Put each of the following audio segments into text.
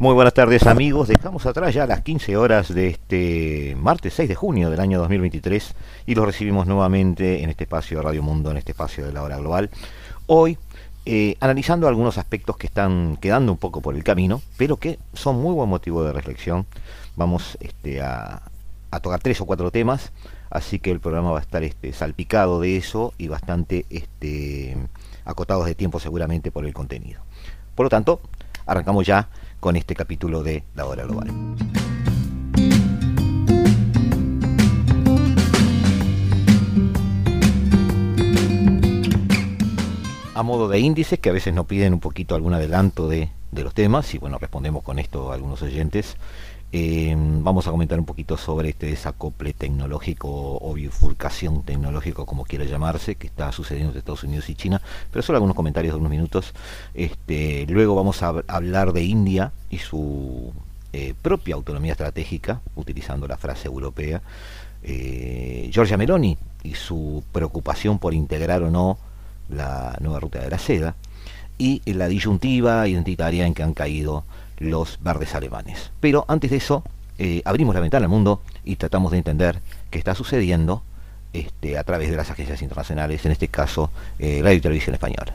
Muy buenas tardes amigos, dejamos atrás ya las 15 horas de este martes 6 de junio del año 2023 y los recibimos nuevamente en este espacio de Radio Mundo, en este espacio de la hora global. Hoy eh, analizando algunos aspectos que están quedando un poco por el camino, pero que son muy buen motivo de reflexión. Vamos este, a, tocar tres o cuatro temas, así que el programa va a estar este, salpicado de eso y bastante este, acotados de tiempo seguramente por el contenido. Por lo tanto, arrancamos ya con este capítulo de La Hora Global. A modo de índices, que a veces nos piden un poquito algún adelanto de, los temas, y bueno, respondemos con esto a algunos oyentes. Eh, vamos a comentar un poquito sobre este desacople tecnológico o bifurcación tecnológico, como quiera llamarse, que está sucediendo entre Estados Unidos y China, pero solo algunos comentarios de unos minutos. Este, luego vamos a hablar de India y su eh, propia autonomía estratégica, utilizando la frase europea. Eh, Giorgia Meloni y su preocupación por integrar o no la nueva ruta de la seda y la disyuntiva identitaria en que han caído los verdes alemanes. Pero antes de eso, eh, abrimos la ventana al mundo y tratamos de entender qué está sucediendo este, a través de las agencias internacionales, en este caso eh, Radio y Televisión Española.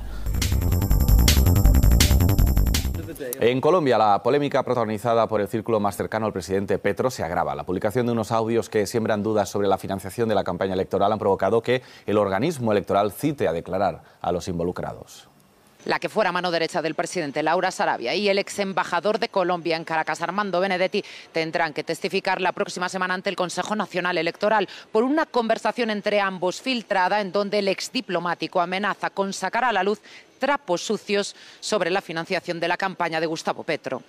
En Colombia, la polémica protagonizada por el círculo más cercano al presidente Petro se agrava. La publicación de unos audios que siembran dudas sobre la financiación de la campaña electoral han provocado que el organismo electoral cite a declarar a los involucrados la que fuera mano derecha del presidente Laura Sarabia y el ex embajador de Colombia en Caracas, Armando Benedetti, tendrán que testificar la próxima semana ante el Consejo Nacional Electoral por una conversación entre ambos filtrada en donde el ex diplomático amenaza con sacar a la luz trapos sucios sobre la financiación de la campaña de Gustavo Petro.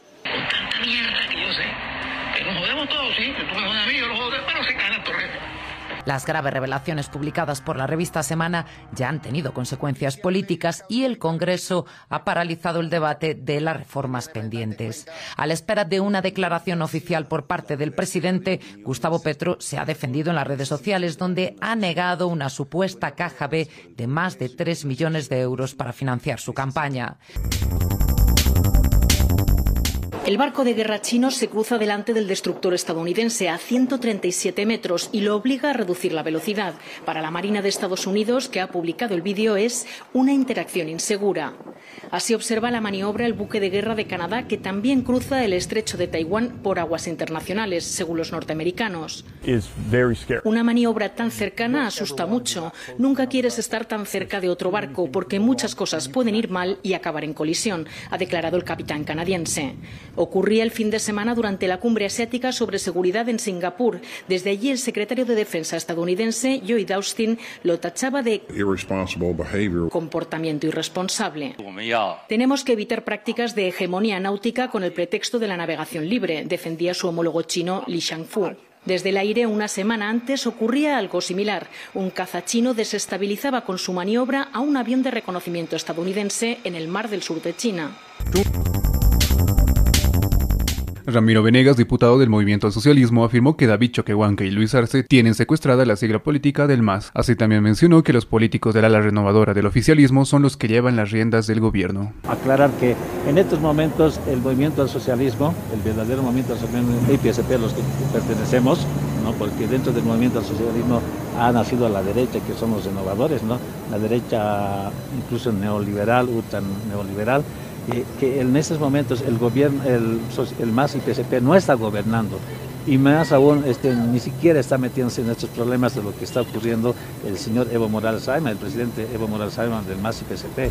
Las graves revelaciones publicadas por la revista Semana ya han tenido consecuencias políticas y el Congreso ha paralizado el debate de las reformas pendientes. A la espera de una declaración oficial por parte del presidente, Gustavo Petro se ha defendido en las redes sociales donde ha negado una supuesta caja B de más de 3 millones de euros para financiar su campaña. El barco de guerra chino se cruza delante del destructor estadounidense a 137 metros y lo obliga a reducir la velocidad. Para la Marina de Estados Unidos, que ha publicado el vídeo, es una interacción insegura. Así observa la maniobra el buque de guerra de Canadá, que también cruza el estrecho de Taiwán por aguas internacionales, según los norteamericanos. Una maniobra tan cercana asusta mucho. Nunca quieres estar tan cerca de otro barco, porque muchas cosas pueden ir mal y acabar en colisión, ha declarado el capitán canadiense. Ocurría el fin de semana durante la cumbre asiática sobre seguridad en Singapur. Desde allí el secretario de Defensa estadounidense, Lloyd Austin, lo tachaba de comportamiento irresponsable. Tenemos que evitar prácticas de hegemonía náutica con el pretexto de la navegación libre, defendía su homólogo chino Li Shangfu. Desde el aire, una semana antes, ocurría algo similar. Un caza chino desestabilizaba con su maniobra a un avión de reconocimiento estadounidense en el mar del sur de China. Ramiro Venegas, diputado del Movimiento al Socialismo, afirmó que David Choquehuanca y Luis Arce tienen secuestrada la sigla política del MAS. Así también mencionó que los políticos del ala renovadora del oficialismo son los que llevan las riendas del gobierno. Aclarar que en estos momentos el Movimiento al Socialismo, el verdadero Movimiento al Socialismo, el IPSP a los que pertenecemos, ¿no? porque dentro del Movimiento al Socialismo ha nacido a la derecha, que son los renovadores, ¿no? la derecha incluso neoliberal, UTAN neoliberal, que en estos momentos el gobierno, el, MAS y PSP no está gobernando y más aún este, ni siquiera está metiéndose en estos problemas de lo que está ocurriendo el señor Evo Morales Ayman, el presidente Evo Morales Ayman del MAS y PSP.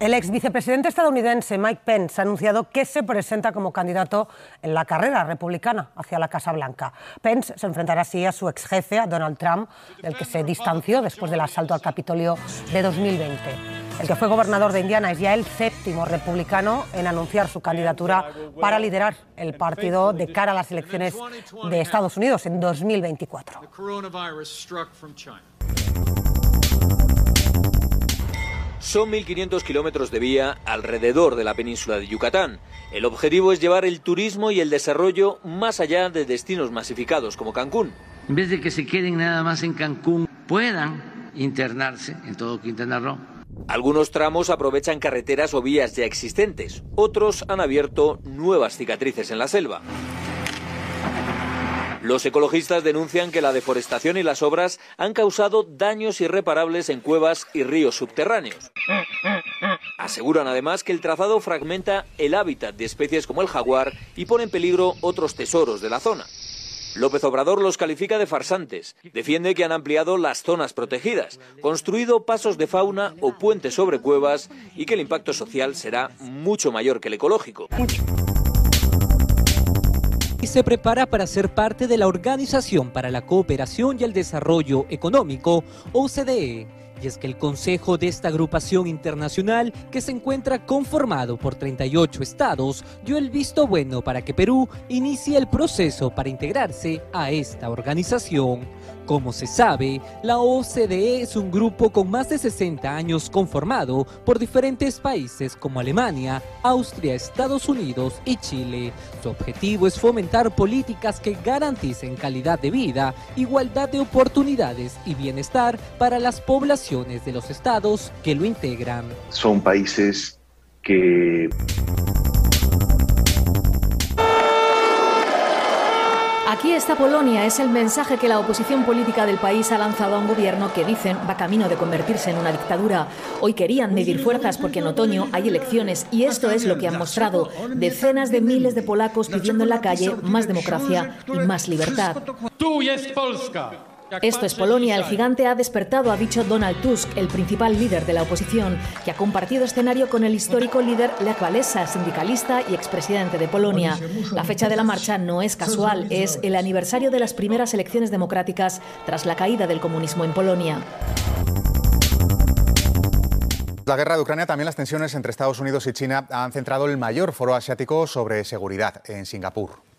El ex vicepresidente estadounidense Mike Pence ha anunciado que se presenta como candidato en la carrera republicana hacia la Casa Blanca. Pence se enfrentará así a su ex jefe, a Donald Trump, del que se distanció después del asalto al Capitolio de 2020. El que fue gobernador de Indiana es ya el séptimo republicano en anunciar su candidatura para liderar el partido de cara a las elecciones de Estados Unidos en 2024. Son 1.500 kilómetros de vía alrededor de la península de Yucatán. El objetivo es llevar el turismo y el desarrollo más allá de destinos masificados como Cancún. En vez de que se queden nada más en Cancún, puedan internarse en todo Quintana Roo. Algunos tramos aprovechan carreteras o vías ya existentes, otros han abierto nuevas cicatrices en la selva. Los ecologistas denuncian que la deforestación y las obras han causado daños irreparables en cuevas y ríos subterráneos. Aseguran además que el trazado fragmenta el hábitat de especies como el jaguar y pone en peligro otros tesoros de la zona. López Obrador los califica de farsantes. Defiende que han ampliado las zonas protegidas, construido pasos de fauna o puentes sobre cuevas y que el impacto social será mucho mayor que el ecológico y se prepara para ser parte de la Organización para la Cooperación y el Desarrollo Económico, OCDE. Y es que el Consejo de esta agrupación internacional, que se encuentra conformado por 38 estados, dio el visto bueno para que Perú inicie el proceso para integrarse a esta organización. Como se sabe, la OCDE es un grupo con más de 60 años conformado por diferentes países como Alemania, Austria, Estados Unidos y Chile. Su objetivo es fomentar políticas que garanticen calidad de vida, igualdad de oportunidades y bienestar para las poblaciones de los estados que lo integran. Son países que Aquí está Polonia, es el mensaje que la oposición política del país ha lanzado a un gobierno que dicen va camino de convertirse en una dictadura. Hoy querían medir fuerzas porque en otoño hay elecciones y esto es lo que han mostrado. Decenas de miles de polacos pidiendo en la calle más democracia y más libertad. Esto es Polonia. El gigante ha despertado, ha dicho Donald Tusk, el principal líder de la oposición, que ha compartido escenario con el histórico líder Lech Walesa, sindicalista y expresidente de Polonia. La fecha de la marcha no es casual, es el aniversario de las primeras elecciones democráticas tras la caída del comunismo en Polonia. La guerra de Ucrania, también las tensiones entre Estados Unidos y China han centrado el mayor foro asiático sobre seguridad en Singapur.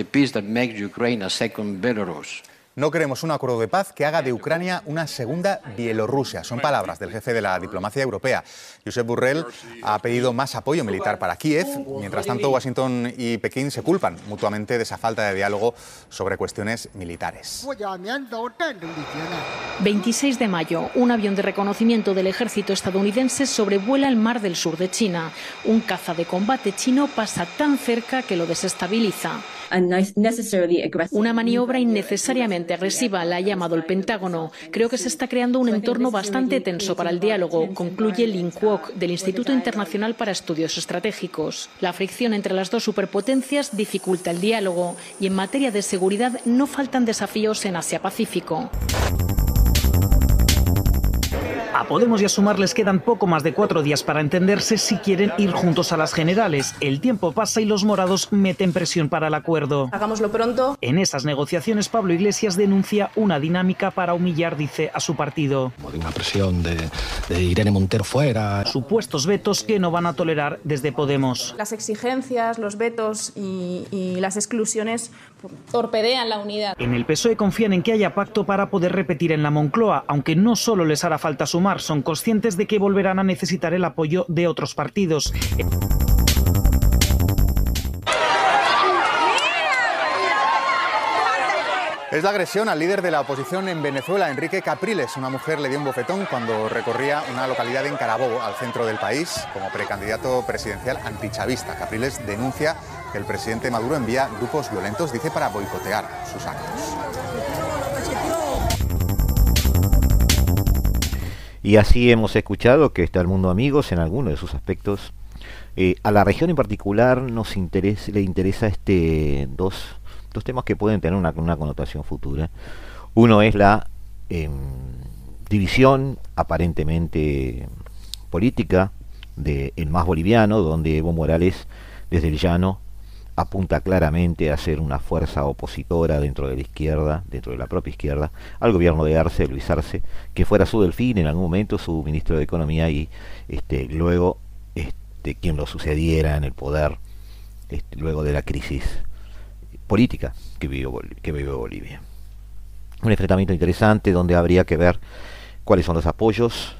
The peace that makes Ukraine a second Belarus. No queremos un acuerdo de paz que haga de Ucrania una segunda Bielorrusia. Son palabras del jefe de la diplomacia europea. Josep Burrell ha pedido más apoyo militar para Kiev. Mientras tanto, Washington y Pekín se culpan mutuamente de esa falta de diálogo sobre cuestiones militares. 26 de mayo, un avión de reconocimiento del ejército estadounidense sobrevuela el mar del sur de China. Un caza de combate chino pasa tan cerca que lo desestabiliza. Una maniobra innecesariamente agresiva, la ha llamado el Pentágono. Creo que se está creando un entorno bastante tenso para el diálogo, concluye Lin Kuok, del Instituto Internacional para Estudios Estratégicos. La fricción entre las dos superpotencias dificulta el diálogo y en materia de seguridad no faltan desafíos en Asia-Pacífico. A Podemos y a Sumar les quedan poco más de cuatro días para entenderse si quieren ir juntos a las generales. El tiempo pasa y los morados meten presión para el acuerdo. Hagámoslo pronto. En esas negociaciones, Pablo Iglesias denuncia una dinámica para humillar, dice, a su partido. Una presión de, Irene Montero fuera. Supuestos vetos que no van a tolerar desde Podemos. Las exigencias, los vetos y, y las exclusiones torpedean la unidad. En el PSOE confían en que haya pacto para poder repetir en la Moncloa, aunque no solo les hará falta sumar son conscientes de que volverán a necesitar el apoyo de otros partidos. Es la agresión al líder de la oposición en Venezuela, Enrique Capriles. Una mujer le dio un bofetón cuando recorría una localidad en Carabobo, al centro del país, como precandidato presidencial antichavista. Capriles denuncia que el presidente Maduro envía grupos violentos, dice, para boicotear sus actos. Y así hemos escuchado que está el mundo amigos en alguno de sus aspectos. Eh, a la región en particular nos interesa, le interesa este dos, dos temas que pueden tener una, connotación futura. Uno es la em, división aparentemente política del más boliviano, donde Evo Morales desde el llano apunta claramente a ser una fuerza opositora dentro de la izquierda, dentro de la propia izquierda, al gobierno de Arce, Luis Arce, que fuera su delfín en algún momento, su ministro de Economía y este, luego este, quien lo sucediera en el poder este, luego de la crisis política que vivió, que vivió Bolivia. Un enfrentamiento interesante donde habría que ver cuáles son los apoyos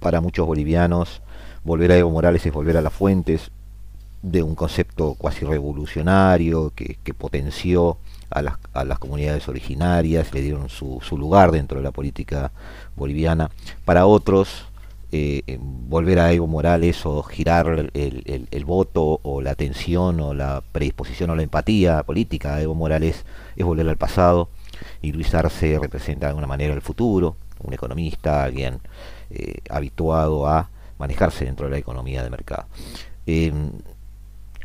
para muchos bolivianos. Volver a Evo Morales es volver a las fuentes, de un concepto cuasi revolucionario que, potenció a las, a las, comunidades originarias, le dieron su, su, lugar dentro de la política boliviana. Para otros, eh, volver a Evo Morales o girar el, el, voto o la atención o la predisposición o la empatía política a Evo Morales es volver al pasado y Luis Arce representa de alguna manera el futuro, un economista, alguien eh, habituado a manejarse dentro de la economía de mercado. Eh,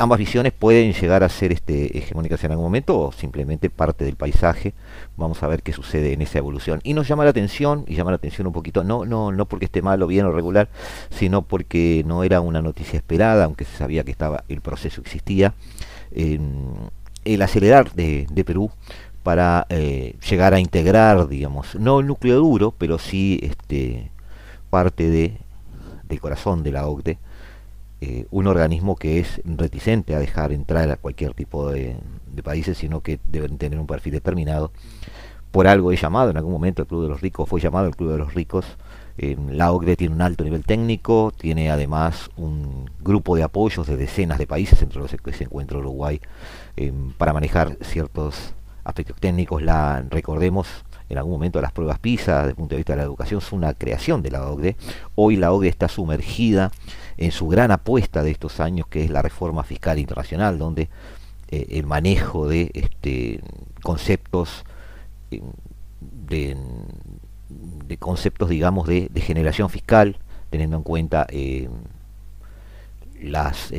ambas visiones pueden llegar a ser este, hegemónicas en algún momento o simplemente parte del paisaje. Vamos a ver qué sucede en esa evolución. Y nos llama la atención, y llama la atención un poquito, no, no, no porque esté mal o bien o regular, sino porque no era una noticia esperada, aunque se sabía que estaba, el proceso existía. el acelerar de, Perú para eh, llegar a integrar, digamos, no el núcleo duro, pero sí este, parte de, del corazón de la OCDE eh, un organismo que es reticente a dejar entrar a cualquier tipo de, países, sino que deben tener un perfil determinado. Por algo es llamado, en algún momento el Club de los Ricos fue llamado el Club de los Ricos. Eh, la OCDE tiene un alto nivel técnico, tiene además un grupo de apoyos de decenas de países, entre los que se encuentra Uruguay, eh, para manejar ciertos aspectos técnicos. La recordemos en algún momento las pruebas PISA desde el punto de vista de la educación son una creación de la OCDE. Hoy la OCDE está sumergida en su gran apuesta de estos años, que es la reforma fiscal internacional, donde eh, el manejo de este, conceptos eh, de, conceptos, digamos, de, generación fiscal, teniendo en cuenta eh, las,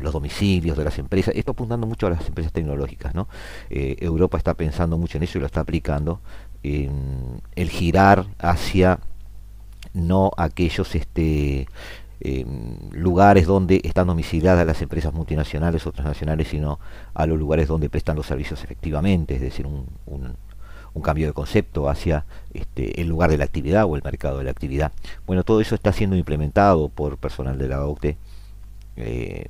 los domicilios de las empresas, esto apuntando mucho a las empresas tecnológicas, ¿no? Europa está pensando mucho en eso y lo está aplicando, el girar hacia no aquellos este, lugares donde están domiciliadas las empresas multinacionales o transnacionales, sino a los lugares donde prestan los servicios efectivamente, es decir, un, cambio de concepto hacia este, el lugar de la actividad o el mercado de la actividad. Bueno, todo eso está siendo implementado por personal de la OCDE. Eh,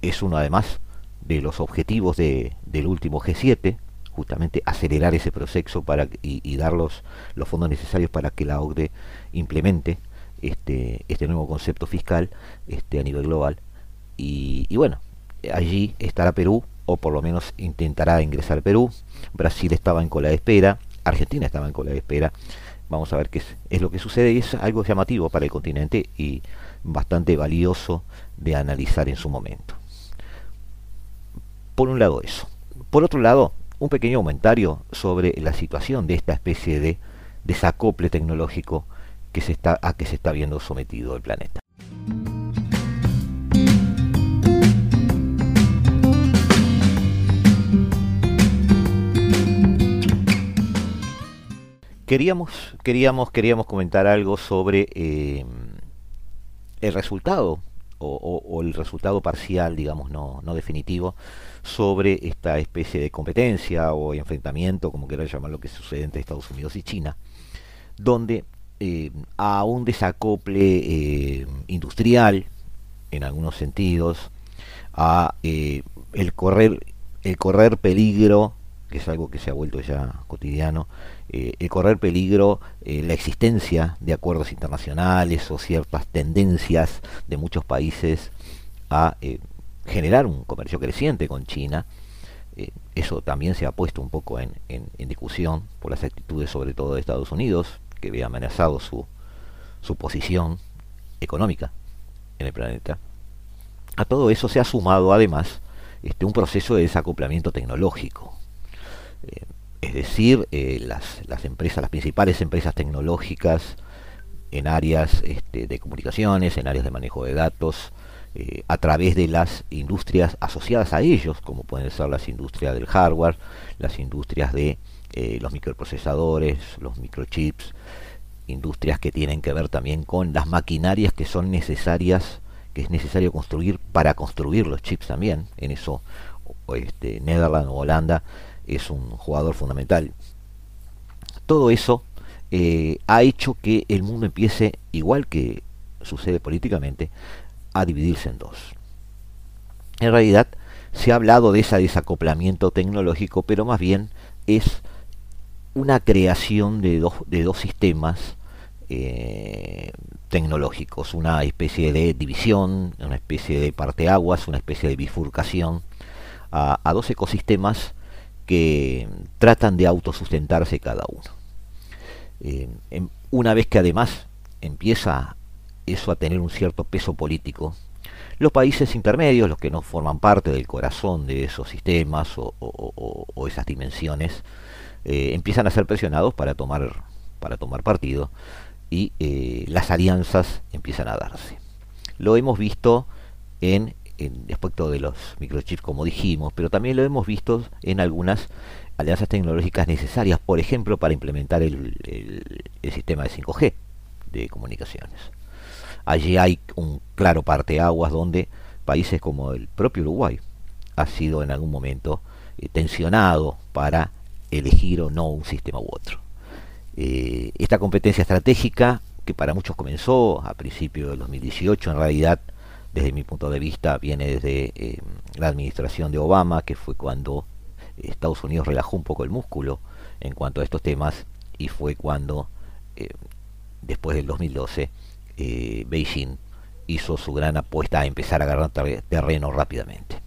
es uno además de los objetivos de, del último G7, justamente acelerar ese proceso para, y, y dar los, los fondos necesarios para que la OCDE implemente este, este nuevo concepto fiscal este, a nivel global. Y, bueno, allí estará Perú, o por lo menos intentará ingresar Perú. Brasil estaba en cola de espera, Argentina estaba en cola de espera. Vamos a ver qué es, es lo que sucede es algo llamativo para el continente y bastante valioso de analizar en su momento. Por un lado eso. Por otro lado, un pequeño comentario sobre la situación de esta especie de desacople tecnológico que se está, a que se está viendo sometido el planeta. Queríamos, queríamos, queríamos comentar algo sobre eh, el resultado o, el resultado parcial, digamos, no, no definitivo, sobre esta especie de competencia o enfrentamiento, como quieran llamar lo que sucede entre Estados Unidos y China, donde eh, a un desacople eh, industrial, en algunos sentidos, a eh, el correr el correr peligro que es algo que se ha vuelto ya cotidiano, el correr peligro, la existencia de acuerdos internacionales o ciertas tendencias de muchos países a generar un comercio creciente con China. eso también se ha puesto un poco en, en discusión por las actitudes sobre todo de Estados Unidos, que había amenazado su, su posición económica en el planeta. A todo eso se ha sumado además este, un proceso de desacoplamiento tecnológico. Eh, es decir, eh, las, las, empresas, las principales empresas tecnológicas en áreas este, de comunicaciones, en áreas de manejo de datos, eh, a través de las industrias asociadas a ellos, como pueden ser las industrias del hardware, las industrias de eh, los microprocesadores, los microchips, industrias que tienen que ver también con las maquinarias que son necesarias, que es necesario construir para construir los chips también. En eso este, Netherlands o Holanda es un jugador fundamental. Todo eso eh, ha hecho que el mundo empiece, igual que sucede políticamente, a dividirse en dos. En realidad se ha hablado de ese desacoplamiento tecnológico, pero más bien es una creación de dos, de dos sistemas eh, tecnológicos, una especie de división, una especie de parteaguas, una especie de bifurcación a, dos ecosistemas que tratan de autosustentarse cada uno. Eh, una vez que además empieza eso a tener un cierto peso político, los países intermedios, los que no forman parte del corazón de esos sistemas o, esas dimensiones, eh, empiezan a ser presionados para tomar, para tomar partido y eh, las alianzas empiezan a darse. Lo hemos visto en, en aspecto de los microchips, como dijimos, pero también lo hemos visto en algunas alianzas tecnológicas necesarias, por ejemplo, para implementar el, el, sistema de 5G de comunicaciones. Allí hay un claro parteaguas donde países como el propio Uruguay ha sido en algún momento eh, tensionado para elegir o no un sistema u otro. Eh, esta competencia estratégica, que para muchos comenzó a principios del 2018, en realidad, desde mi punto de vista, viene desde eh, la administración de Obama, que fue cuando Estados Unidos relajó un poco el músculo en cuanto a estos temas, y fue cuando, eh, después del 2012, Beijing hizo su gran apuesta a empezar a agarrar terreno rápidamente.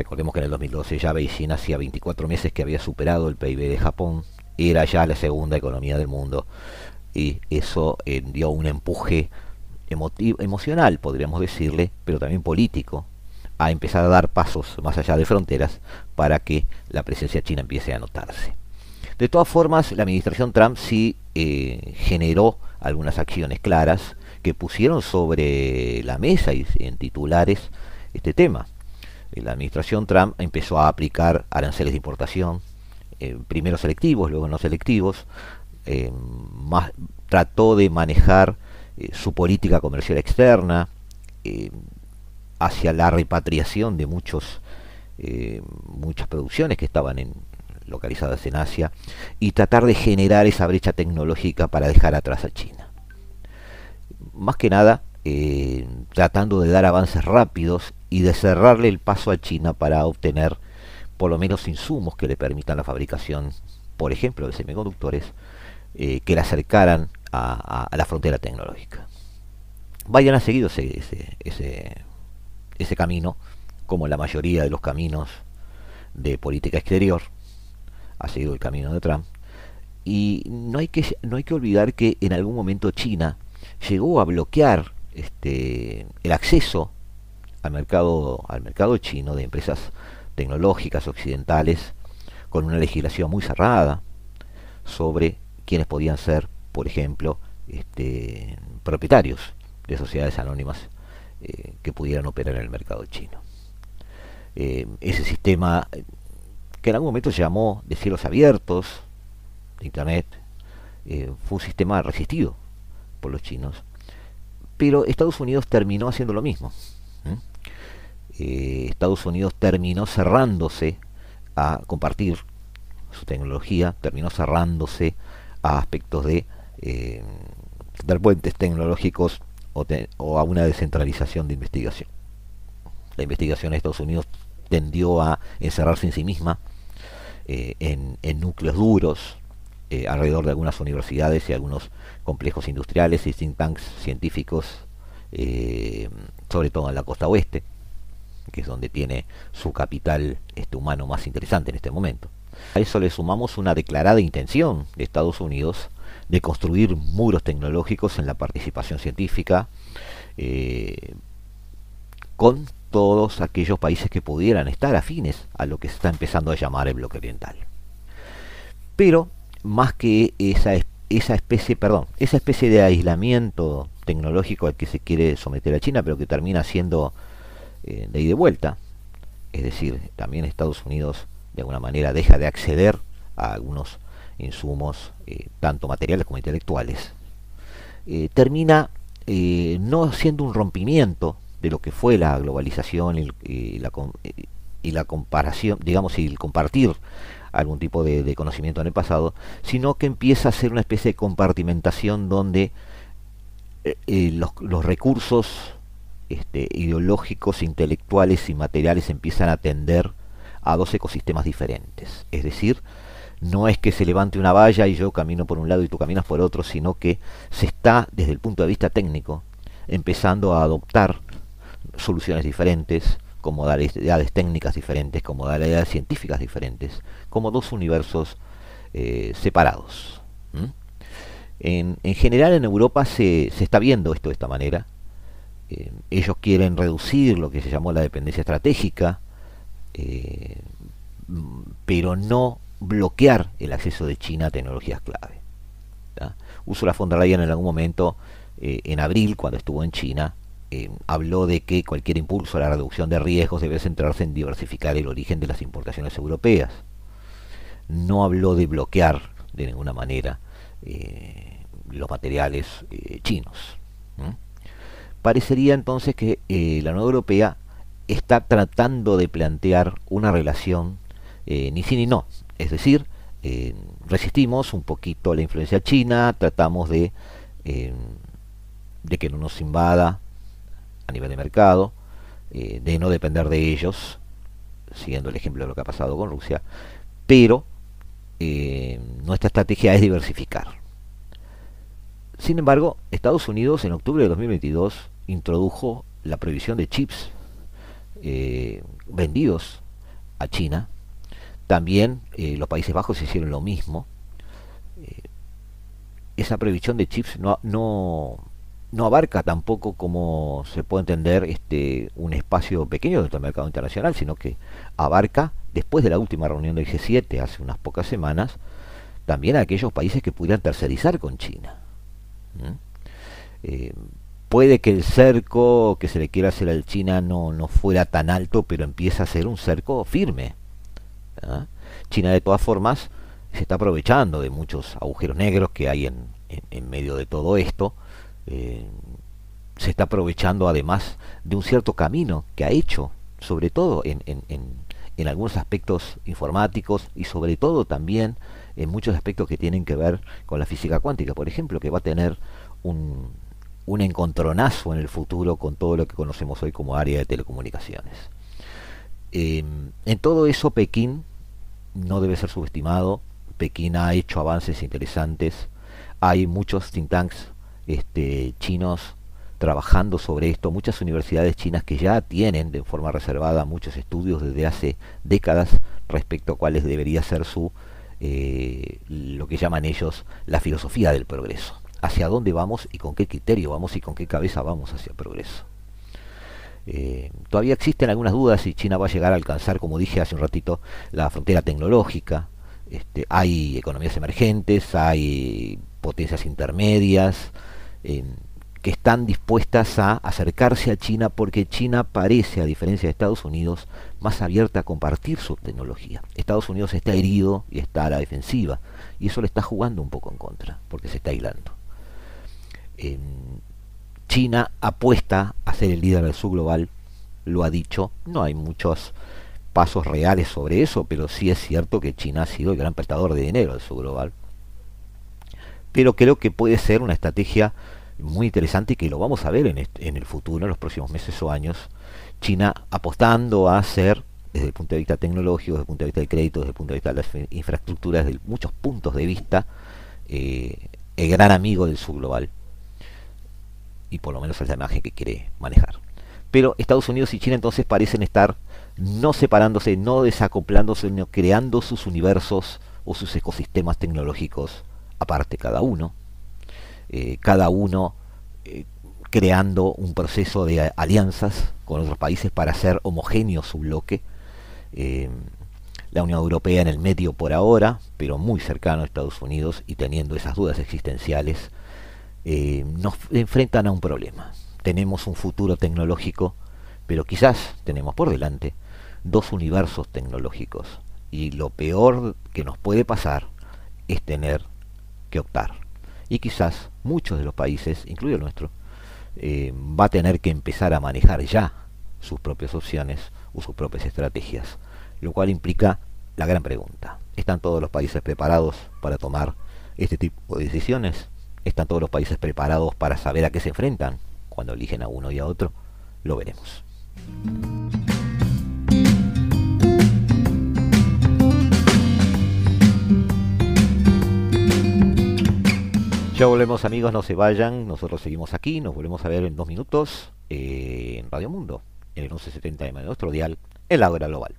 Recordemos que en el 2012 ya Beijing hacía 24 meses que había superado el PIB de Japón, era ya la segunda economía del mundo y eso eh, dio un empuje emocional, podríamos decirle, pero también político, a empezar a dar pasos más allá de fronteras para que la presencia china empiece a notarse. De todas formas, la administración Trump sí eh, generó algunas acciones claras que pusieron sobre la mesa y en titulares este tema. La administración Trump empezó a aplicar aranceles de importación, eh, primero selectivos, luego no selectivos, eh, trató de manejar eh, su política comercial externa hacia la repatriación de muchos, muchas producciones que estaban en, localizadas en Asia y tratar de generar esa brecha tecnológica para dejar atrás a China. Más que nada, tratando de dar avances rápidos y de cerrarle el paso a China para obtener por lo menos insumos que le permitan la fabricación, por ejemplo, de semiconductores, eh, que le acercaran a, la frontera tecnológica. Biden ha seguido ese, ese, ese, camino, como la mayoría de los caminos de política exterior, ha seguido el camino de Trump, y no hay que, no hay que olvidar que en algún momento China llegó a bloquear este, el acceso al mercado, al mercado chino de empresas tecnológicas occidentales con una legislación muy cerrada sobre quienes podían ser, por ejemplo, este, propietarios de sociedades anónimas eh, que pudieran operar en el mercado chino. Eh, ese sistema eh, que en algún momento se llamó de cielos abiertos, Internet, fue un sistema resistido por los chinos, pero Estados Unidos terminó haciendo lo mismo. Eh, Estados Unidos terminó cerrándose a compartir su tecnología, terminó cerrándose a aspectos de eh, dar puentes tecnológicos o, a una descentralización de investigación. La investigación de Estados Unidos tendió a encerrarse en sí misma eh, en, núcleos duros alrededor de algunas universidades y algunos complejos industriales y think tanks científicos, sobre todo en la costa oeste que es donde tiene su capital este humano más interesante en este momento. A eso le sumamos una declarada intención de Estados Unidos de construir muros tecnológicos en la participación científica eh, con todos aquellos países que pudieran estar afines a lo que se está empezando a llamar el bloque oriental. Pero más que esa, esa especie, perdón, esa especie de aislamiento tecnológico al que se quiere someter a China, pero que termina siendo eh, de ida y vuelta. Es decir, también Estados Unidos de alguna manera deja de acceder a algunos insumos, eh, tanto materiales como intelectuales. Eh, termina no siendo un rompimiento de lo que fue la globalización y, la, comparación, digamos, y el compartir algún tipo de, conocimiento en el pasado, sino que empieza a ser una especie de compartimentación donde los, recursos este, ideológicos, intelectuales y materiales empiezan a tender a dos ecosistemas diferentes. Es decir, no es que se levante una valla y yo camino por un lado y tú caminas por otro, sino que se está, desde el punto de vista técnico, empezando a adoptar soluciones diferentes, con modalidades técnicas diferentes, con modalidades científicas diferentes, como dos universos eh, separados. En, general en Europa se, se, está viendo esto de esta manera. Eh, ellos quieren reducir lo que se llamó la dependencia estratégica, eh, pero no bloquear el acceso de China a tecnologías clave. Ursula von der Leyen en algún momento, en abril, cuando estuvo en China, eh, habló de que cualquier impulso a la reducción de riesgos debe centrarse en diversificar el origen de las importaciones europeas. No habló de bloquear de ninguna manera eh, los materiales eh, chinos. Parecería entonces que la Unión Europea está tratando de plantear una relación ni sí ni no. Es decir, resistimos un poquito la influencia china, tratamos de, de que no nos invada a nivel de mercado, eh, de no depender de ellos, siguiendo el ejemplo de lo que ha pasado con Rusia, pero eh, nuestra estrategia es diversificar. Sin embargo, Estados Unidos en octubre de 2022 introdujo la prohibición de chips eh, vendidos a China. También los Países Bajos hicieron lo mismo. esa prohibición de chips no, no, no abarca tampoco, como se puede entender, este, un espacio pequeño del mercado internacional, sino que abarca, después de la última reunión del G7, hace unas pocas semanas, también a aquellos países que pudieran tercerizar con China. Eh, puede que el cerco que se le quiera hacer al China no, no fuera tan alto, pero empieza a ser un cerco firme. ¿ah? China, de todas formas, se está aprovechando de muchos agujeros negros que hay en, en medio de todo esto eh, se está aprovechando además de un cierto camino que ha hecho, sobre todo en, en, algunos aspectos informáticos y sobre todo también en muchos aspectos que tienen que ver con la física cuántica, por ejemplo, que va a tener un, un encontronazo en el futuro con todo lo que conocemos hoy como área de telecomunicaciones. Eh, en todo eso Pekín no debe ser subestimado, Pekín ha hecho avances interesantes, hay muchos think tanks este, chinos trabajando sobre esto, muchas universidades chinas que ya tienen de forma reservada muchos estudios desde hace décadas respecto a cuáles debería ser su, eh, lo que llaman ellos, la filosofía del progreso. Hacia dónde vamos y con qué criterio vamos y con qué cabeza vamos hacia progreso. Eh, todavía existen algunas dudas si China va a llegar a alcanzar, como dije hace un ratito, la frontera tecnológica. Este, hay economías emergentes, hay potencias intermedias, que están dispuestas a acercarse a China porque China parece, a diferencia de Estados Unidos, más abierta a compartir su tecnología. Estados Unidos está herido y está a la defensiva y eso le está jugando un poco en contra porque se está aislando. China apuesta a ser el líder del sur global, lo ha dicho, no hay muchos pasos reales sobre eso, pero sí es cierto que China ha sido el gran prestador de dinero del sur global pero creo que puede ser una estrategia muy interesante y que lo vamos a ver en, el futuro, en los próximos meses o años, China apostando a ser, desde el punto de vista tecnológico, desde el punto de vista del crédito, desde el punto de vista de las infraestructuras, desde muchos puntos de vista, eh, el gran amigo del subglobal. Y por lo menos es la imagen que quiere manejar. Pero Estados Unidos y China entonces parecen estar no separándose, no desacoplándose, sino creando sus universos o sus ecosistemas tecnológicos aparte cada uno, eh, cada uno eh, creando un proceso de alianzas con otros países para hacer homogéneo su bloque. Eh, la Unión Europea en el medio por ahora, pero muy cercano a Estados Unidos y teniendo esas dudas existenciales, nos enfrentan a un problema. Tenemos un futuro tecnológico, pero quizás tenemos por delante dos universos tecnológicos. Y lo peor que nos puede pasar es tener que optar. Y quizás muchos de los países, incluido el nuestro, eh, va a tener que empezar a manejar ya sus propias opciones o sus propias estrategias, lo cual implica la gran pregunta. ¿Están todos los países preparados para tomar este tipo de decisiones? ¿Están todos los países preparados para saber a qué se enfrentan cuando eligen a uno y a otro? Lo veremos. Ya volvemos amigos, no se vayan, nosotros seguimos aquí, nos volvemos a ver en dos minutos eh, en Radio Mundo, en el 1170M de nuestro dial, en la hora global.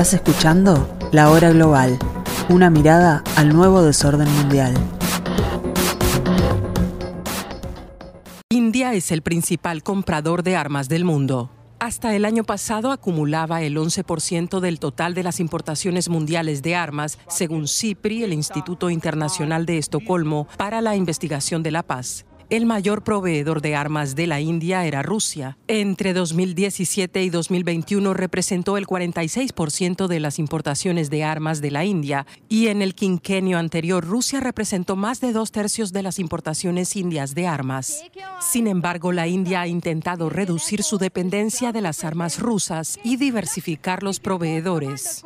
Estás escuchando La Hora Global, una mirada al nuevo desorden mundial. India es el principal comprador de armas del mundo. Hasta el año pasado acumulaba el 11% del total de las importaciones mundiales de armas, según CIPRI, el Instituto Internacional de Estocolmo para la Investigación de la Paz el mayor proveedor de armas de la India era Rusia. Entre 2017 y 2021 representó el 46% de las importaciones de armas de la India y en el quinquenio anterior Rusia representó más de dos tercios de las importaciones indias de armas. Sin embargo, la India ha intentado reducir su dependencia de las armas rusas y diversificar los proveedores.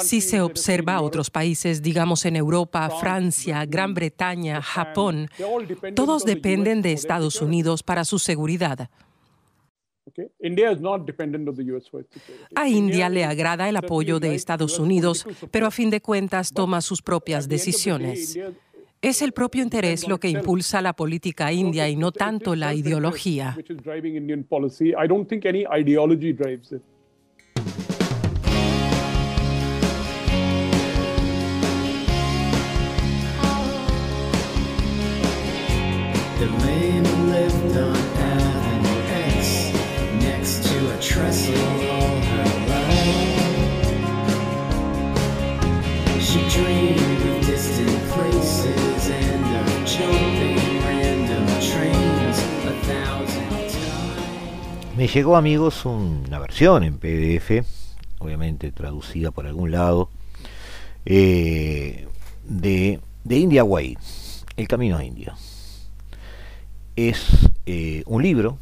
Si se observa a otros países, digamos en Europa, Francia, Gran Bretaña, Japón, todos dependen de Estados Unidos para su seguridad. A India le agrada el apoyo de Estados Unidos, pero a fin de cuentas toma sus propias decisiones. Es el propio interés lo que impulsa la política india y no tanto la ideología. Me llegó amigos una versión en PDF, obviamente traducida por algún lado, eh, de, de India Way, El Camino a India es eh, un libro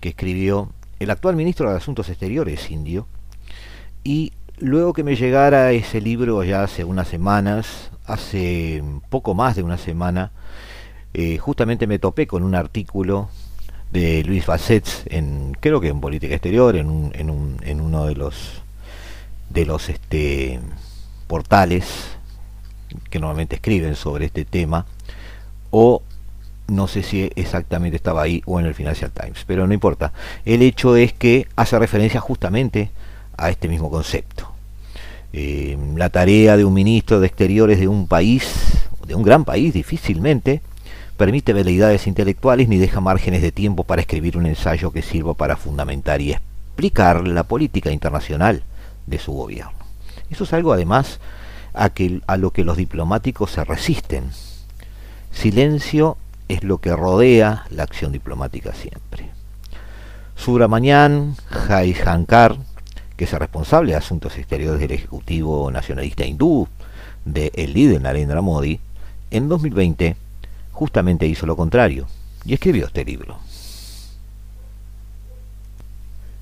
que escribió el actual ministro de Asuntos Exteriores indio y luego que me llegara ese libro ya hace unas semanas, hace poco más de una semana, eh, justamente me topé con un artículo de Luis Bassets en creo que en política exterior en, un, en, un, en uno de los de los este portales que normalmente escriben sobre este tema o no sé si exactamente estaba ahí o en el Financial Times, pero no importa. El hecho es que hace referencia justamente a este mismo concepto. Eh, la tarea de un ministro de Exteriores de un país, de un gran país, difícilmente permite veleidades intelectuales ni deja márgenes de tiempo para escribir un ensayo que sirva para fundamentar y explicar la política internacional de su gobierno. Eso es algo además a, que, a lo que los diplomáticos se resisten. Silencio es lo que rodea la acción diplomática siempre. Subramanian Jai Shankar, que es el responsable de asuntos exteriores del Ejecutivo Nacionalista Hindú de el líder Narendra Modi, en 2020 justamente hizo lo contrario y escribió este libro.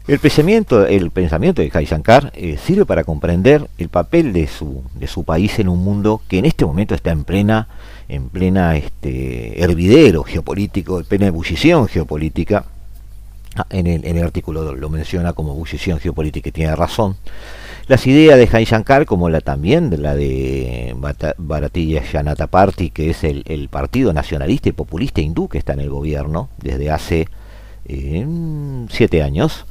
El pensamiento, de Jai Shankar eh, sirve para comprender el papel de su, de su país en un mundo que en este momento está en plena en plena este, hervidero geopolítico, en plena ebullición geopolítica. Ah, en el, en el artículo lo menciona como ebullición geopolítica y tiene razón. Las ideas de Jai Shankar, como la también de la de Bharatiya Janata Party, que es el, partido nacionalista y populista hindú que está en el gobierno desde hace eh, siete años,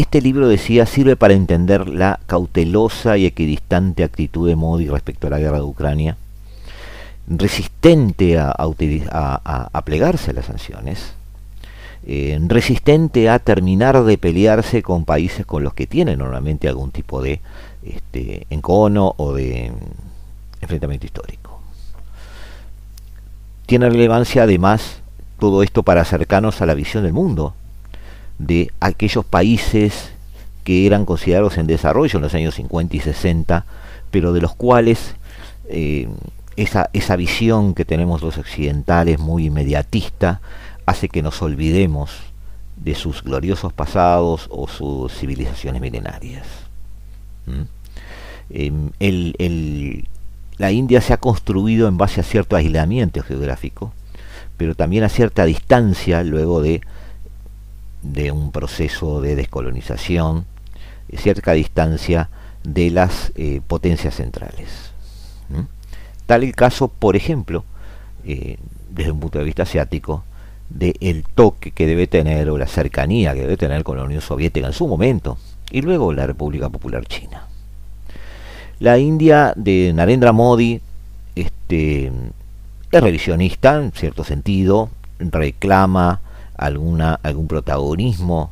este libro decía sirve para entender la cautelosa y equidistante actitud de Modi respecto a la guerra de Ucrania, resistente a, plegarse a las sanciones, eh, resistente a terminar de pelearse con países con los que tiene normalmente algún tipo de este, encono o de enfrentamiento histórico. Tiene relevancia además todo esto para acercarnos a la visión del mundo de aquellos países que eran considerados en desarrollo en los años 50 y 60, pero de los cuales eh, esa, esa visión que tenemos los occidentales muy inmediatista hace que nos olvidemos de sus gloriosos pasados o sus civilizaciones milenarias. ¿Mm? Em, la India se ha construido en base a cierto aislamiento geográfico, pero también a cierta distancia luego de, de un proceso de descolonización, cierta distancia de las eh, potencias centrales. Tal el caso, por ejemplo, eh, desde un punto de vista asiático, del toque que debe tener o la cercanía que debe tener con la Unión Soviética en su momento y luego la República Popular China. La India de Narendra Modi este, es revisionista en cierto sentido, reclama alguna, algún protagonismo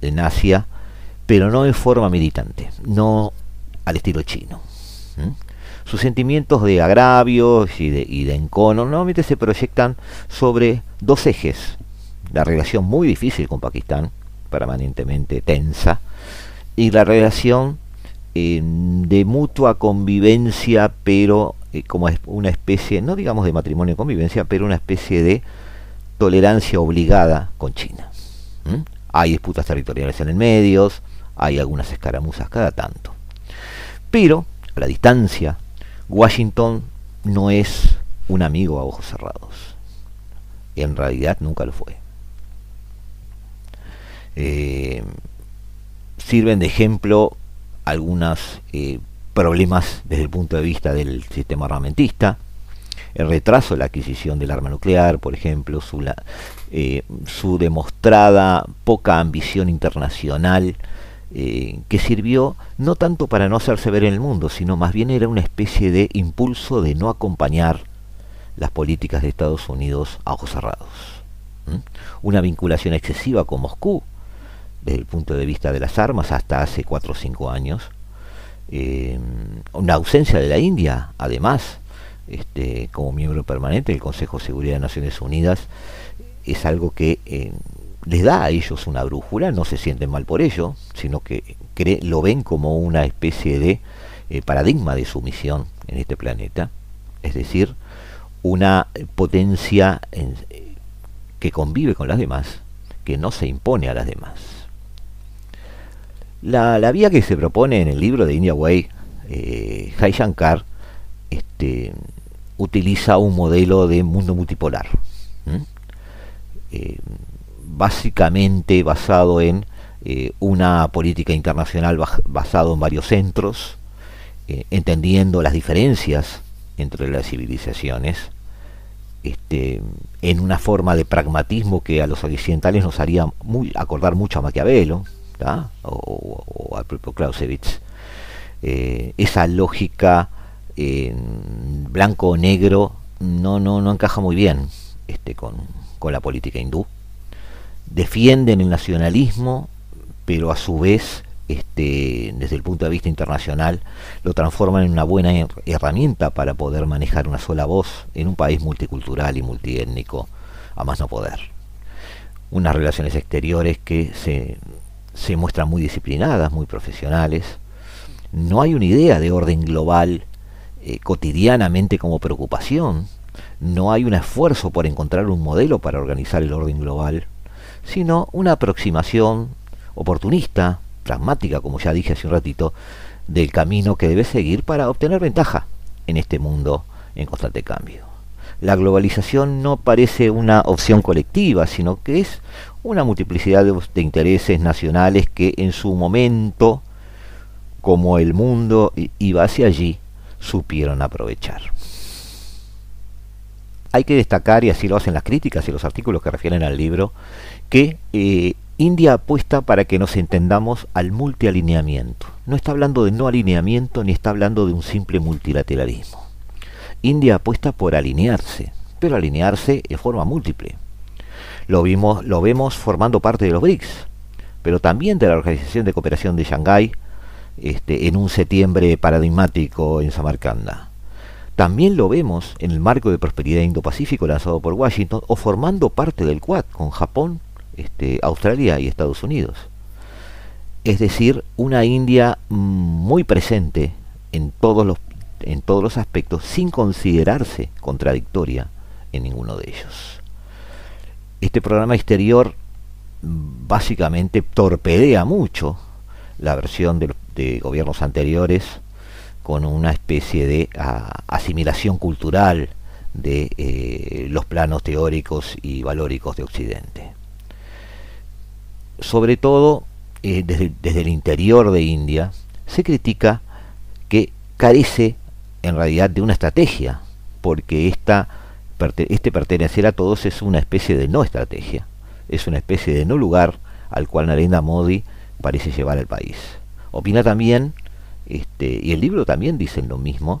en Asia, pero no en forma militante, no al estilo chino sus sentimientos de agravios y de, y de encono normalmente se proyectan sobre dos ejes. La relación muy difícil con Pakistán, permanentemente tensa, y la relación eh, de mutua convivencia, pero eh, como una especie, no digamos de matrimonio y convivencia, pero una especie de tolerancia obligada con China. Hay disputas territoriales en el medio, hay algunas escaramuzas cada tanto. Pero a la distancia Washington no es un amigo a ojos cerrados. En realidad nunca lo fue. Eh, sirven de ejemplo algunos eh, problemas desde el punto de vista del sistema armamentista, el retraso de la adquisición del arma nuclear, por ejemplo, su, eh, su demostrada poca ambición internacional eh, que sirvió no tanto para no hacerse ver en el mundo, sino más bien era una especie de impulso de no acompañar las políticas de Estados Unidos a ojos cerrados. Una vinculación excesiva con Moscú, desde el punto de vista de las armas, hasta hace cuatro o cinco años. Eh, una ausencia de la India, además, este, como miembro permanente del Consejo de Seguridad de Naciones Unidas, es algo que eh, les da a ellos una brújula, no se sienten mal por ello, sino que lo ven como una especie de eh, paradigma de sumisión en este planeta, es decir, una potencia que convive con las demás, que no se impone a las demás. La, vía que se propone en el libro de India Way, eh, Jai Shankar, este, utiliza un modelo de mundo multipolar básicamente basado en eh, una política internacional basado en varios centros, eh, entendiendo las diferencias entre las civilizaciones, este, en una forma de pragmatismo que a los occidentales nos haría muy, acordar mucho a Maquiavelo o, al propio Clausewitz. Eh, esa lógica blanco o negro no, no, no encaja muy bien este, con, con la política hindú defienden el nacionalismo, pero a su vez, este, desde el punto de vista internacional, lo transforman en una buena herramienta para poder manejar una sola voz en un país multicultural y multiétnico, a más no poder. Unas relaciones exteriores que se, se muestran muy disciplinadas, muy profesionales. No hay una idea de orden global eh, cotidianamente como preocupación. No hay un esfuerzo por encontrar un modelo para organizar el orden global sino una aproximación oportunista, pragmática, como ya dije hace un ratito, del camino que debe seguir para obtener ventaja en este mundo en constante cambio. La globalización no parece una opción colectiva, sino que es una multiplicidad de, intereses nacionales que en su momento, como el mundo iba hacia allí, supieron aprovechar. Hay que destacar, y así lo hacen las críticas y los artículos que refieren al libro, que eh, India apuesta para que nos entendamos al multialineamiento. No está hablando de no alineamiento ni está hablando de un simple multilateralismo. India apuesta por alinearse, pero alinearse en forma múltiple. Lo, vimos, lo vemos formando parte de los BRICS, pero también de la Organización de Cooperación de Shanghái este, en un septiembre paradigmático en Samarcanda. También lo vemos en el marco de prosperidad Indo-Pacífico lanzado por Washington o formando parte del Quad con Japón, este, Australia y Estados Unidos. es decir, una India muy presente en todos los, en todos los aspectos sin considerarse contradictoria en ninguno de ellos. Este programa exterior básicamente torpedea mucho la versión de, gobiernos anteriores con una especie de asimilación cultural de eh, los planos teóricos y valóricos de Occidente. Sobre todo, eh, desde, el interior de India, se critica que carece en realidad de una estrategia, porque esta, este pertenecer a todos es una especie de no estrategia, es una especie de no lugar al cual Narendra Modi parece llevar al país. Opina también, este, y el libro también dice lo mismo,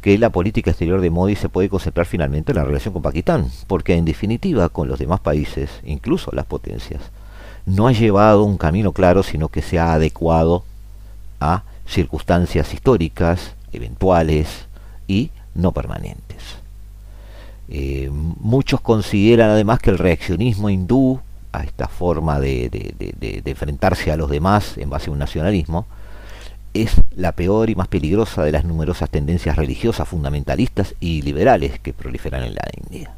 que la política exterior de Modi se puede concentrar finalmente en la relación con Pakistán, porque en definitiva con los demás países, incluso las potencias, no ha llevado un camino claro, sino que se ha adecuado a circunstancias históricas, eventuales y no permanentes. Eh, muchos consideran además que el reaccionismo hindú a esta forma de, de, enfrentarse a los demás en base a un nacionalismo es la peor y más peligrosa de las numerosas tendencias religiosas fundamentalistas y liberales que proliferan en la India,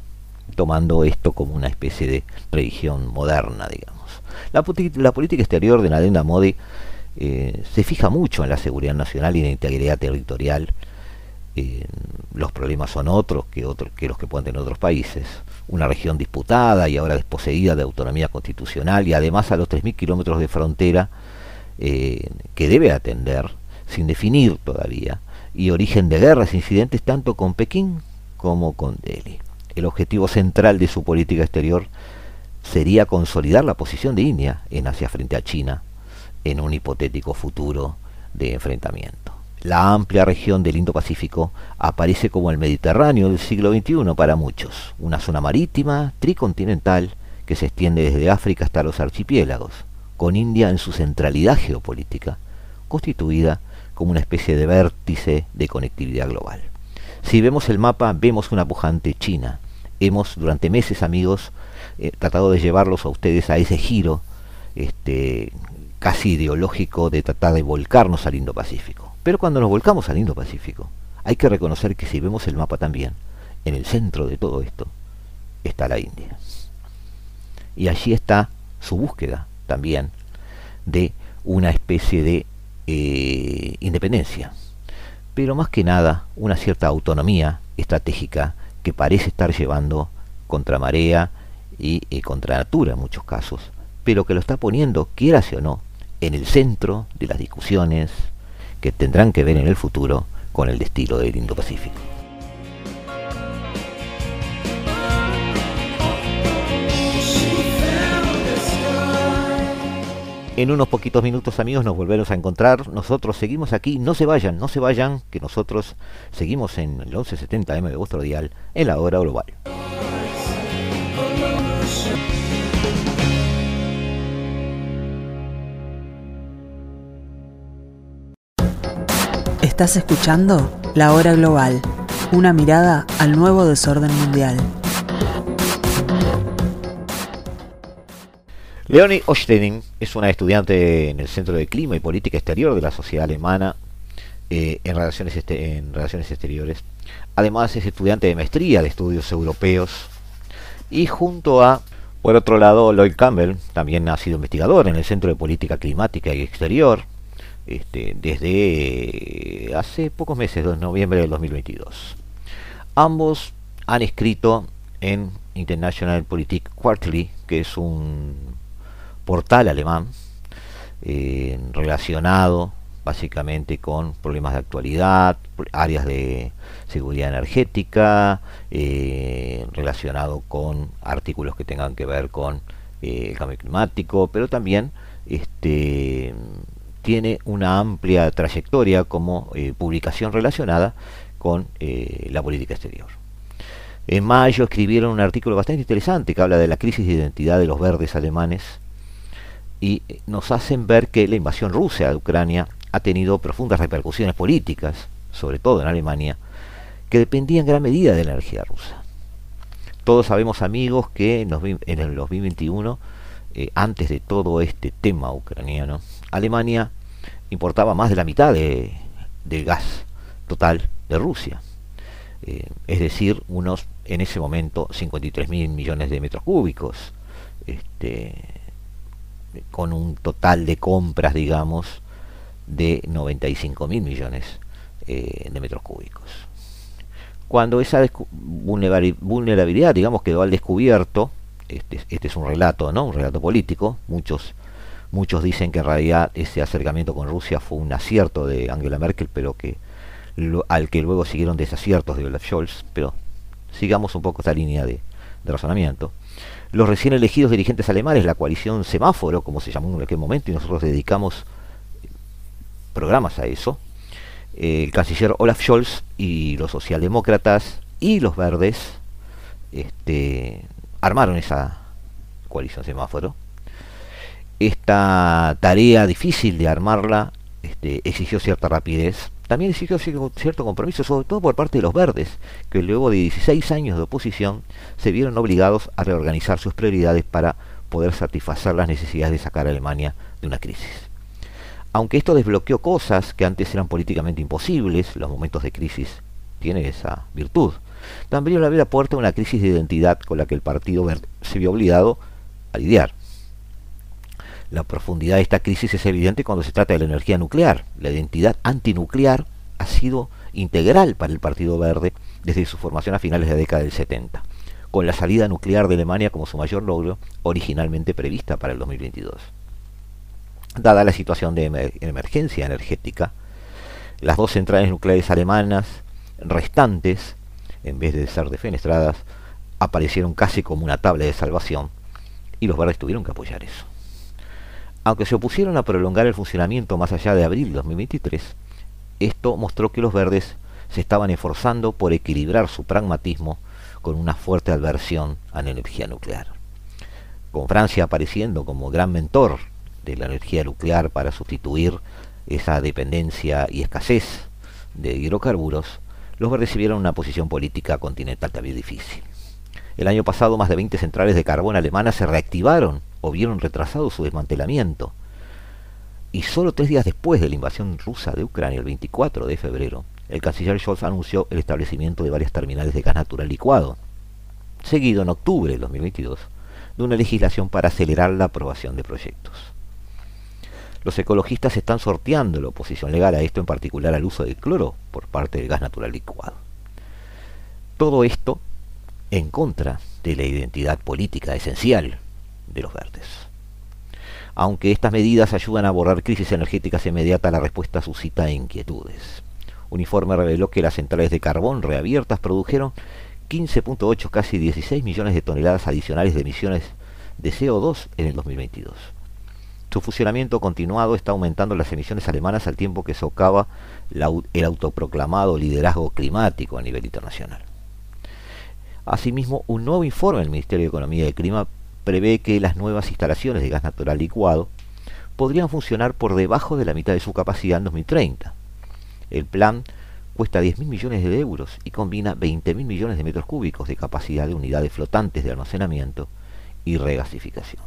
tomando esto como una especie de religión moderna, digamos. La, la política exterior de Narendra Modi eh, se fija mucho en la seguridad nacional y en la integridad territorial. los problemas son otros que, otros que los que pueden tener otros países. Una región disputada y ahora desposeída de autonomía constitucional y además a los 3.000 kilómetros de frontera eh, que debe atender, sin definir todavía, y origen de guerras e incidentes tanto con Pekín como con Delhi. El objetivo central de su política exterior sería consolidar la posición de India en Asia frente a China en un hipotético futuro de enfrentamiento. La amplia región del Indo-Pacífico aparece como el Mediterráneo del siglo XXI para muchos, una zona marítima, tricontinental, que se extiende desde África hasta los archipiélagos, con India en su centralidad geopolítica, constituida como una especie de vértice de conectividad global. Si vemos el mapa, vemos una pujante China. Hemos, durante meses, amigos, eh, tratado de llevarlos a ustedes a ese giro este, casi ideológico de tratar de volcarnos al Indo-Pacífico. Pero cuando nos volcamos al Indo-Pacífico, hay que reconocer que si vemos el mapa también, en el centro de todo esto está la India. Y allí está su búsqueda también de una especie de eh, independencia, pero más que nada una cierta autonomía estratégica que parece estar llevando contra marea y eh, contra natura en muchos casos, pero que lo está poniendo, quiera o no, en el centro de las discusiones que tendrán que ver en el futuro con el destino del Indo-Pacífico. En unos poquitos minutos amigos nos volvemos a encontrar. Nosotros seguimos aquí. No se vayan, no se vayan, que nosotros seguimos en el 1170M de vuestro dial en la hora global. Estás escuchando La Hora Global, una mirada al nuevo desorden mundial. Leonie Osteding es una estudiante en el Centro de Clima y Política Exterior de la Sociedad Alemana eh, en, relaciones este, en Relaciones Exteriores. Además es estudiante de maestría de estudios europeos y junto a, por otro lado, Lloyd Campbell, también ha sido investigador en el Centro de Política Climática y Exterior este, desde hace pocos meses, de noviembre del 2022. Ambos han escrito en International Politik Quarterly, que es un portal alemán eh, relacionado básicamente con problemas de actualidad, áreas de seguridad energética, eh, relacionado con artículos que tengan que ver con eh, el cambio climático, pero también este, tiene una amplia trayectoria como publicación relacionada con la política exterior. En mayo escribieron un artículo bastante interesante que habla de la crisis de identidad de los verdes alemanes y nos hacen ver que la invasión rusa de Ucrania ha tenido profundas repercusiones políticas, sobre todo en Alemania, que dependían en gran medida de la energía rusa. Todos sabemos, amigos, que en, el 2021 eh, antes de todo este tema ucraniano, Alemania importaba más de la mitad de, del gas total de Rusia. Eh, es decir, unos en ese momento 53 mil millones de metros cúbicos, este, con un total de compras, digamos, de 95 mil millones eh, de metros cúbicos. Cuando esa vulnerabilidad, digamos, quedó al descubierto, este, este, es un relato, ¿no? Un relato político, muchos muchos dicen que en realidad ese acercamiento con Rusia fue un acierto de Angela Merkel, pero que al que luego siguieron desaciertos de Olaf Scholz, pero sigamos un poco esta línea de, razonamiento. Los recién elegidos dirigentes alemanes, la coalición semáforo, como se llamó en aquel momento, y nosotros dedicamos programas a eso, el canciller Olaf Scholz y los socialdemócratas y los verdes este, armaron esa coalición semáforo. Esta tarea difícil de armarla este, exigió cierta rapidez, también exigió cierto compromiso, sobre todo por parte de los verdes, que luego de 16 años de oposición se vieron obligados a reorganizar sus prioridades para poder satisfacer las necesidades de sacar a Alemania de una crisis. Aunque esto desbloqueó cosas que antes eran políticamente imposibles, los momentos de crisis tienen esa virtud. También le abrió la puerta a una crisis de identidad con la que el Partido Verde se vio obligado a lidiar. La profundidad de esta crisis es evidente cuando se trata de la energía nuclear. La identidad antinuclear ha sido integral para el Partido Verde desde su formación a finales de la década del 70, con la salida nuclear de Alemania como su mayor logro, originalmente prevista para el 2022. Dada la situación de emergencia energética, las dos centrales nucleares alemanas restantes, en vez de ser defenestradas, aparecieron casi como una tabla de salvación y los verdes tuvieron que apoyar eso. Aunque se opusieron a prolongar el funcionamiento más allá de abril de 2023, esto mostró que los verdes se estaban esforzando por equilibrar su pragmatismo con una fuerte adversión a la energía nuclear. Con Francia apareciendo como gran mentor de la energía nuclear para sustituir esa dependencia y escasez de hidrocarburos, los verdes vieron una posición política continental también difícil. El año pasado más de 20 centrales de carbón alemanas se reactivaron o vieron retrasado su desmantelamiento. Y solo tres días después de la invasión rusa de Ucrania, el 24 de febrero, el canciller Scholz anunció el establecimiento de varias terminales de gas natural licuado, seguido en octubre de 2022 de una legislación para acelerar la aprobación de proyectos. Los ecologistas están sorteando la oposición legal a esto, en particular al uso del cloro por parte del gas natural licuado. Todo esto en contra de la identidad política esencial de los verdes. Aunque estas medidas ayudan a abordar crisis energéticas inmediatas, la respuesta suscita inquietudes. Un informe reveló que las centrales de carbón reabiertas produjeron 15.8, casi 16 millones de toneladas adicionales de emisiones de CO2 en el 2022. Su funcionamiento continuado está aumentando las emisiones alemanas al tiempo que socava el autoproclamado liderazgo climático a nivel internacional. Asimismo, un nuevo informe del Ministerio de Economía y Clima prevé que las nuevas instalaciones de gas natural licuado podrían funcionar por debajo de la mitad de su capacidad en 2030. El plan cuesta 10.000 millones de euros y combina 20.000 millones de metros cúbicos de capacidad de unidades flotantes de almacenamiento y regasificación.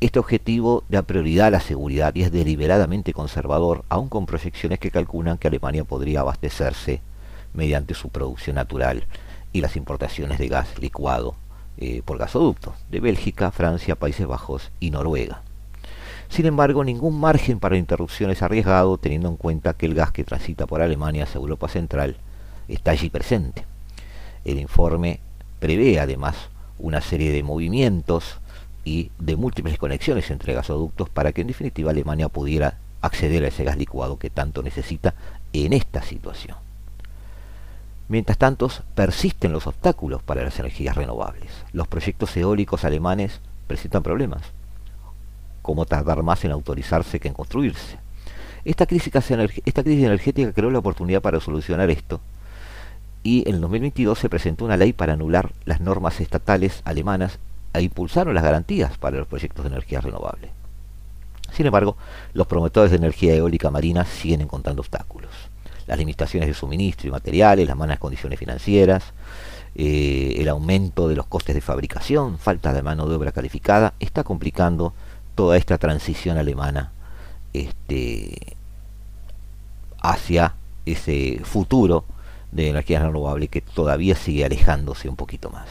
Este objetivo da prioridad a la seguridad y es deliberadamente conservador, aun con proyecciones que calculan que Alemania podría abastecerse mediante su producción natural y las importaciones de gas licuado eh, por gasoducto de Bélgica, Francia, Países Bajos y Noruega. Sin embargo, ningún margen para interrupción es arriesgado teniendo en cuenta que el gas que transita por Alemania hacia Europa Central está allí presente. El informe prevé además una serie de movimientos y de múltiples conexiones entre gasoductos para que en definitiva Alemania pudiera acceder a ese gas licuado que tanto necesita en esta situación. Mientras tanto, persisten los obstáculos para las energías renovables. Los proyectos eólicos alemanes presentan problemas, como tardar más en autorizarse que en construirse. Esta crisis, energética creó la oportunidad para solucionar esto y en el 2022 se presentó una ley para anular las normas estatales alemanas e impulsaron las garantías para los proyectos de energía renovable. Sin embargo, los promotores de energía eólica marina siguen encontrando obstáculos. Las limitaciones de suministro y materiales, las malas condiciones financieras, eh, el aumento de los costes de fabricación, falta de mano de obra calificada, está complicando toda esta transición alemana este, hacia ese futuro de energías renovables que todavía sigue alejándose un poquito más.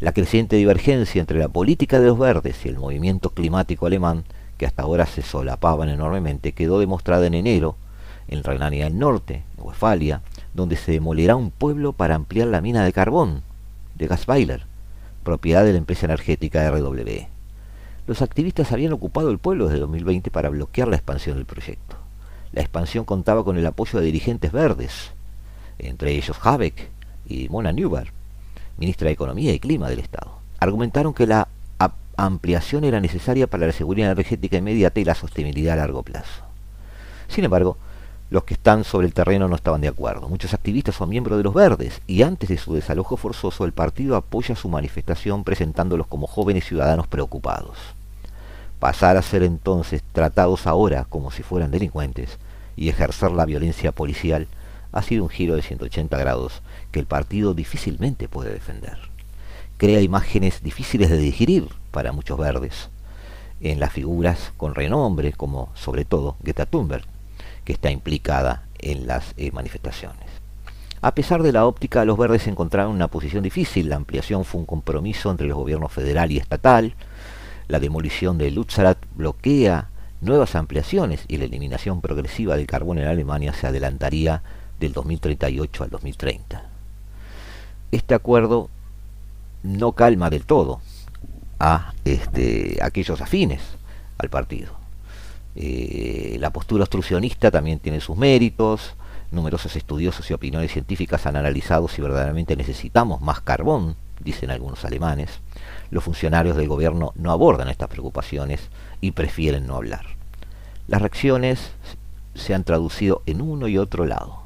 La creciente divergencia entre la política de los verdes y el movimiento climático alemán, que hasta ahora se solapaban enormemente, quedó demostrada en enero en Renania del Norte, en Westfalia, donde se demolirá un pueblo para ampliar la mina de carbón de Gasweiler, propiedad de la empresa energética RWE. Los activistas habían ocupado el pueblo desde 2020 para bloquear la expansión del proyecto. La expansión contaba con el apoyo de dirigentes verdes, entre ellos Habeck y Mona Newbar, ministra de Economía y Clima del Estado. Argumentaron que la ampliación era necesaria para la seguridad energética inmediata y la sostenibilidad a largo plazo. Sin embargo, los que están sobre el terreno no estaban de acuerdo. Muchos activistas son miembros de los verdes y antes de su desalojo forzoso el partido apoya su manifestación presentándolos como jóvenes ciudadanos preocupados. Pasar a ser entonces tratados ahora como si fueran delincuentes y ejercer la violencia policial ha sido un giro de 180 grados que el partido difícilmente puede defender. Crea imágenes difíciles de digerir para muchos verdes, en las figuras con renombre como sobre todo Greta Thunberg, que está implicada en las eh, manifestaciones. A pesar de la óptica, los verdes encontraron una posición difícil. La ampliación fue un compromiso entre los gobiernos federal y estatal. La demolición de Lutzarat bloquea nuevas ampliaciones y la eliminación progresiva del carbón en Alemania se adelantaría del 2038 al 2030. Este acuerdo no calma del todo a este, aquellos afines al partido. Eh, la postura obstruccionista también tiene sus méritos. Numerosos estudiosos y opiniones científicas han analizado si verdaderamente necesitamos más carbón, dicen algunos alemanes. Los funcionarios del gobierno no abordan estas preocupaciones y prefieren no hablar. Las reacciones se han traducido en uno y otro lado.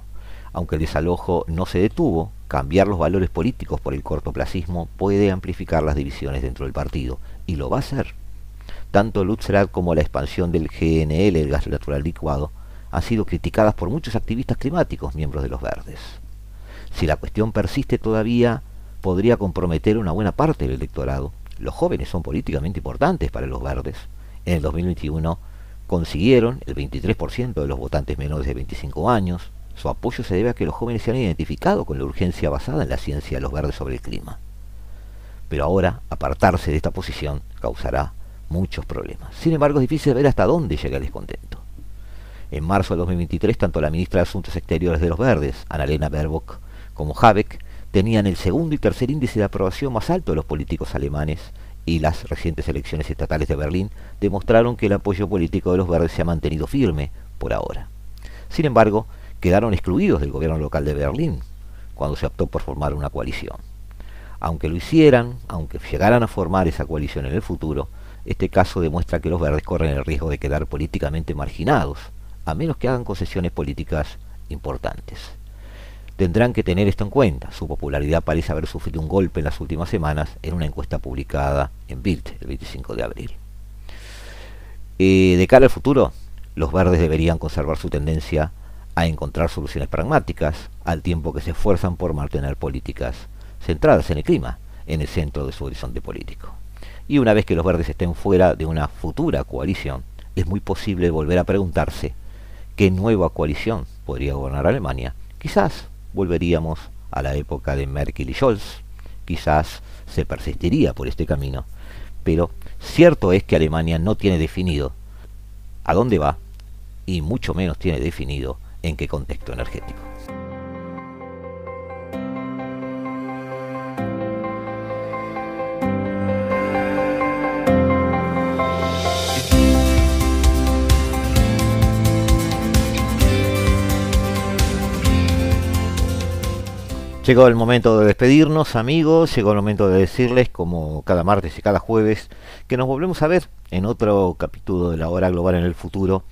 Aunque el desalojo no se detuvo, cambiar los valores políticos por el cortoplacismo puede amplificar las divisiones dentro del partido, y lo va a hacer. Tanto Lutzrat como la expansión del GNL, el gas natural licuado, han sido criticadas por muchos activistas climáticos, miembros de los verdes. Si la cuestión persiste todavía, podría comprometer una buena parte del electorado. Los jóvenes son políticamente importantes para los verdes. En el 2021 consiguieron el 23% de los votantes menores de 25 años. Su apoyo se debe a que los jóvenes se han identificado con la urgencia basada en la ciencia de los verdes sobre el clima. Pero ahora, apartarse de esta posición causará muchos problemas. Sin embargo, es difícil ver hasta dónde llega el descontento. En marzo de 2023, tanto la ministra de Asuntos Exteriores de los Verdes, Annalena Baerbock, como Habeck, tenían el segundo y tercer índice de aprobación más alto de los políticos alemanes y las recientes elecciones estatales de Berlín demostraron que el apoyo político de los verdes se ha mantenido firme por ahora. Sin embargo, quedaron excluidos del gobierno local de Berlín cuando se optó por formar una coalición. Aunque lo hicieran, aunque llegaran a formar esa coalición en el futuro, este caso demuestra que los verdes corren el riesgo de quedar políticamente marginados, a menos que hagan concesiones políticas importantes. Tendrán que tener esto en cuenta. Su popularidad parece haber sufrido un golpe en las últimas semanas en una encuesta publicada en Bild el 25 de abril. Eh, de cara al futuro, los verdes deberían conservar su tendencia a encontrar soluciones pragmáticas, al tiempo que se esfuerzan por mantener políticas centradas en el clima en el centro de su horizonte político y una vez que los verdes estén fuera de una futura coalición, es muy posible volver a preguntarse qué nueva coalición podría gobernar Alemania. Quizás volveríamos a la época de Merkel y Scholz, quizás se persistiría por este camino, pero cierto es que Alemania no tiene definido a dónde va y mucho menos tiene definido en qué contexto energético. Llegó el momento de despedirnos, amigos. Llegó el momento de decirles, como cada martes y cada jueves, que nos volvemos a ver en otro capítulo de la hora global en el futuro,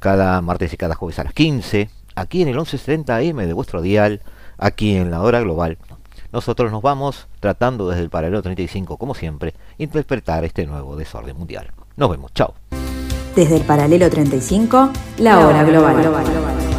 cada martes y cada jueves a las 15, aquí en el 1170 AM de vuestro dial, aquí en la hora global. Nosotros nos vamos tratando desde el paralelo 35, como siempre, interpretar este nuevo desorden mundial. Nos vemos, chao. Desde el paralelo 35, la, hora global. global.